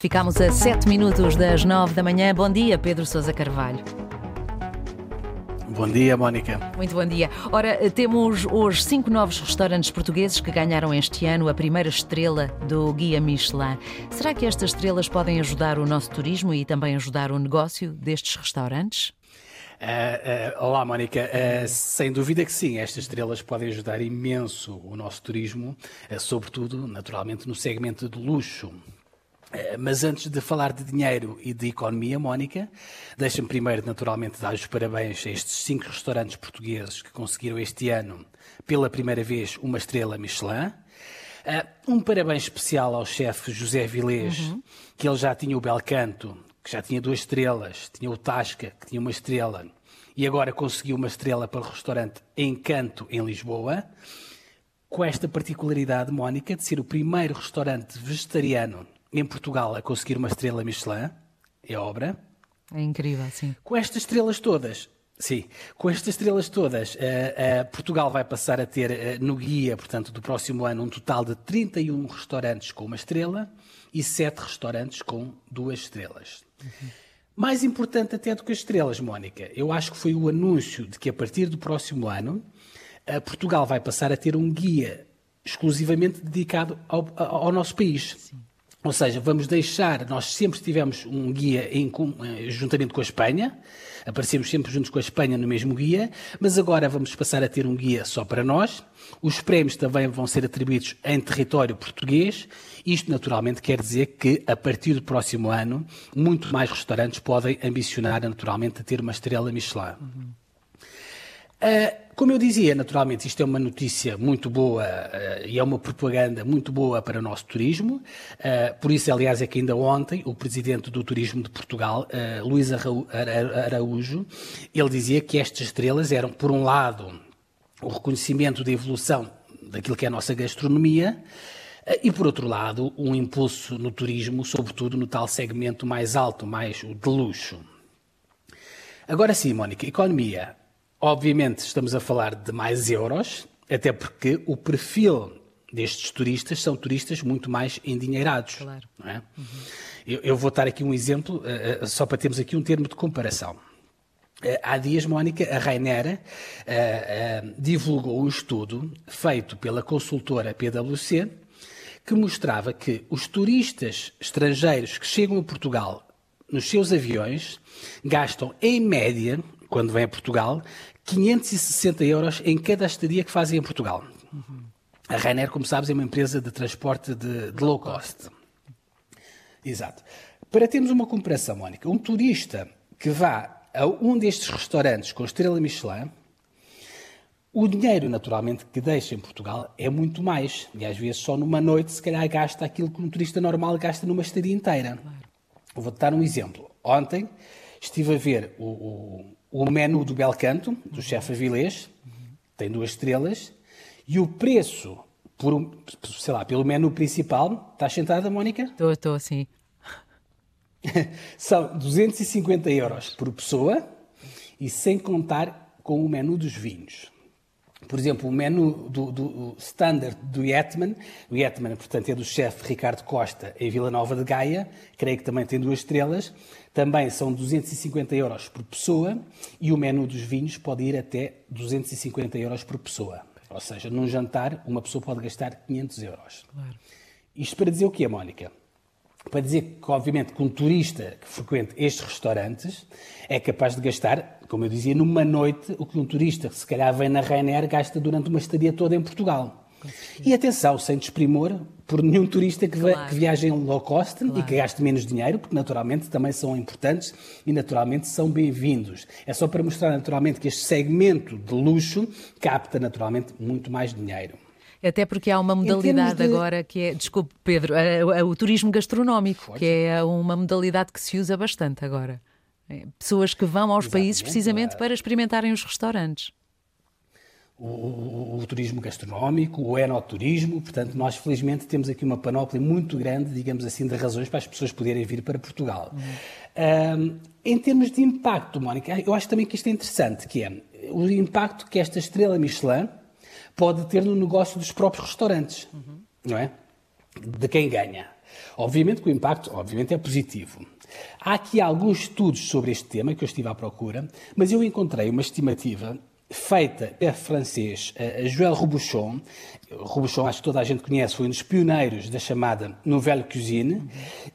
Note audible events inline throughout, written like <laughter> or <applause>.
Ficamos a 7 minutos das 9 da manhã. Bom dia, Pedro Sousa Carvalho. Bom dia, Mónica. Muito bom dia. Ora, temos hoje cinco novos restaurantes portugueses que ganharam este ano a primeira estrela do Guia Michelin. Será que estas estrelas podem ajudar o nosso turismo e também ajudar o negócio destes restaurantes? Uh, uh, olá, Mónica. Uh, sem dúvida que sim, estas estrelas podem ajudar imenso o nosso turismo, sobretudo, naturalmente, no segmento do luxo. Mas antes de falar de dinheiro e de economia, Mónica, deixa-me primeiro, naturalmente, dar os parabéns a estes cinco restaurantes portugueses que conseguiram este ano, pela primeira vez, uma estrela Michelin. Um parabéns especial ao chefe José Vilés, uhum. que ele já tinha o bel canto, que já tinha duas estrelas, tinha o Tasca, que tinha uma estrela, e agora conseguiu uma estrela para o restaurante Encanto, em Lisboa, com esta particularidade, Mónica, de ser o primeiro restaurante vegetariano em Portugal a conseguir uma estrela Michelin, é obra. É incrível, sim. Com estas estrelas todas, sim, com estas estrelas todas, uh, uh, Portugal vai passar a ter uh, no guia, portanto, do próximo ano, um total de 31 restaurantes com uma estrela e 7 restaurantes com duas estrelas. Uhum. Mais importante até do que as estrelas, Mónica, eu acho que foi o anúncio de que a partir do próximo ano, Portugal vai passar a ter um guia exclusivamente dedicado ao, ao nosso país. Sim. Ou seja, vamos deixar, nós sempre tivemos um guia em, eh, juntamente com a Espanha, aparecemos sempre juntos com a Espanha no mesmo guia, mas agora vamos passar a ter um guia só para nós. Os prémios também vão ser atribuídos em território português. Isto, naturalmente, quer dizer que, a partir do próximo ano, muito mais restaurantes podem ambicionar, naturalmente, a ter uma estrela Michelin. Uhum. Uh, como eu dizia, naturalmente, isto é uma notícia muito boa uh, e é uma propaganda muito boa para o nosso turismo. Uh, por isso, aliás, é que ainda ontem o presidente do Turismo de Portugal, Luís Araújo, ele dizia que estas estrelas eram, por um lado, o reconhecimento da evolução daquilo que é a nossa gastronomia, e, por outro lado, um impulso no turismo, sobretudo no tal segmento mais alto, mais o de luxo. Agora sim, Mónica, economia. Obviamente estamos a falar de mais euros, até porque o perfil destes turistas são turistas muito mais endinheirados. Claro. É? Uhum. Eu, eu, vou dar aqui um exemplo, uh, uh, só para termos aqui um termo de comparação. Uh, há dias, Mónica, a Rainer divulgou um estudo feito pela consultora PwC que mostrava que os turistas estrangeiros que chegam a Portugal nos seus aviões gastam, em média, quando vêm a Portugal, 560 euros em cada estadia que fazem em Portugal. Uhum. A Ryanair, como sabes, é uma empresa de transporte de, de low cost. Exato. Para termos uma comparação, Mónica, um turista que vá a um destes restaurantes com estrela Michelin, o dinheiro, naturalmente, que deixa em Portugal é muito mais. E às vezes só numa noite, se calhar, gasta aquilo que um turista normal gasta numa estadia inteira. Vou-te dar um exemplo. Ontem estive a ver o, o, o menu do Belcanto, do chefe Avilés, tem duas estrelas, e o preço, por, sei lá, pelo menu principal, estás sentada, Mónica? Estou, estou, sim. <laughs> São 250 euros por pessoa e sem contar com o menu dos vinhos. Por exemplo, o menu do, do standard do Yetman, o Yetman, portanto, é do chefe Ricardo Costa em Vila Nova de Gaia, creio que também tem duas estrelas, também são 250 euros por pessoa e o menu dos vinhos pode ir até 250 euros por pessoa. Ou seja, num jantar, uma pessoa pode gastar 500 euros. Claro. Isto para dizer o quê, Mónica? Para dizer que, obviamente, que um turista que frequente estes restaurantes é capaz de gastar, como eu dizia, numa noite, o que um turista que se calhar vem na Ryanair gasta durante uma estadia toda em Portugal. E atenção, sem desprimor por nenhum turista que, claro. que viaje em low cost claro. e que gaste menos dinheiro, porque naturalmente também são importantes e naturalmente são bem-vindos. É só para mostrar naturalmente que este segmento de luxo capta naturalmente muito mais dinheiro. Até porque há uma modalidade de... agora que é, desculpe Pedro, o turismo gastronómico, que é uma modalidade que se usa bastante agora. É, pessoas que vão aos Exatamente, países precisamente para experimentarem os restaurantes. O, o, o, turismo gastronómico, o enoturismo, portanto, nós felizmente temos aqui uma panóplia muito grande, digamos assim, de razões para as pessoas poderem vir para Portugal. Uhum. Um, em termos de impacto, Mónica, eu acho também que isto é interessante, que é o impacto que esta estrela Michelin pode ter no negócio dos próprios restaurantes, uhum. não é? De quem ganha. Obviamente que o impacto obviamente, é positivo. Há aqui alguns estudos sobre este tema que eu estive à procura, mas eu encontrei uma estimativa feita pelo francês uh, Joël Robuchon. Robuchon, acho que toda a gente conhece, foi um dos pioneiros da chamada Nouvelle Cuisine, uhum.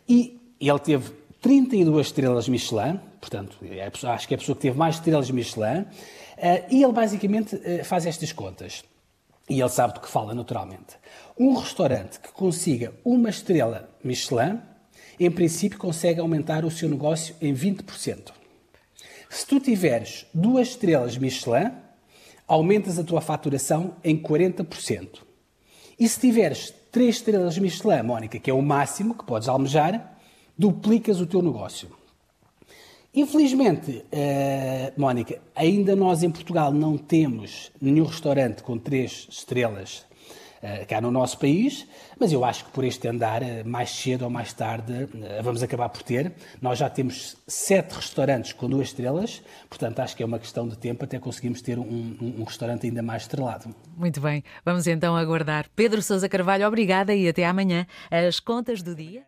e ele teve 32 estrelas Michelin, portanto, é acho que é a pessoa que teve mais estrelas Michelin, uh, e ele basicamente uh, faz estas contas. E ele sabe do que fala, naturalmente. Um restaurante que consiga uma estrela Michelin, em princípio, consegue aumentar o seu negócio em 20%. Se tu tiveres duas estrelas Michelin, aumentas a tua faturação em 40%. E se tiveres três estrelas Michelin, Mónica, que é o máximo que podes almejar, duplicas o teu negócio. Infelizmente, uh, Mónica, ainda nós em Portugal não temos nenhum restaurante com três estrelas uh, cá no nosso país, mas eu acho que por este andar, uh, mais cedo ou mais tarde, vamos acabar por ter. Nós já temos sete restaurantes com duas estrelas, portanto acho que é uma questão de tempo até conseguimos ter um, um, um restaurante ainda mais estrelado. Muito bem, vamos então aguardar. Pedro Sousa Carvalho, obrigada e até amanhã. As contas do dia.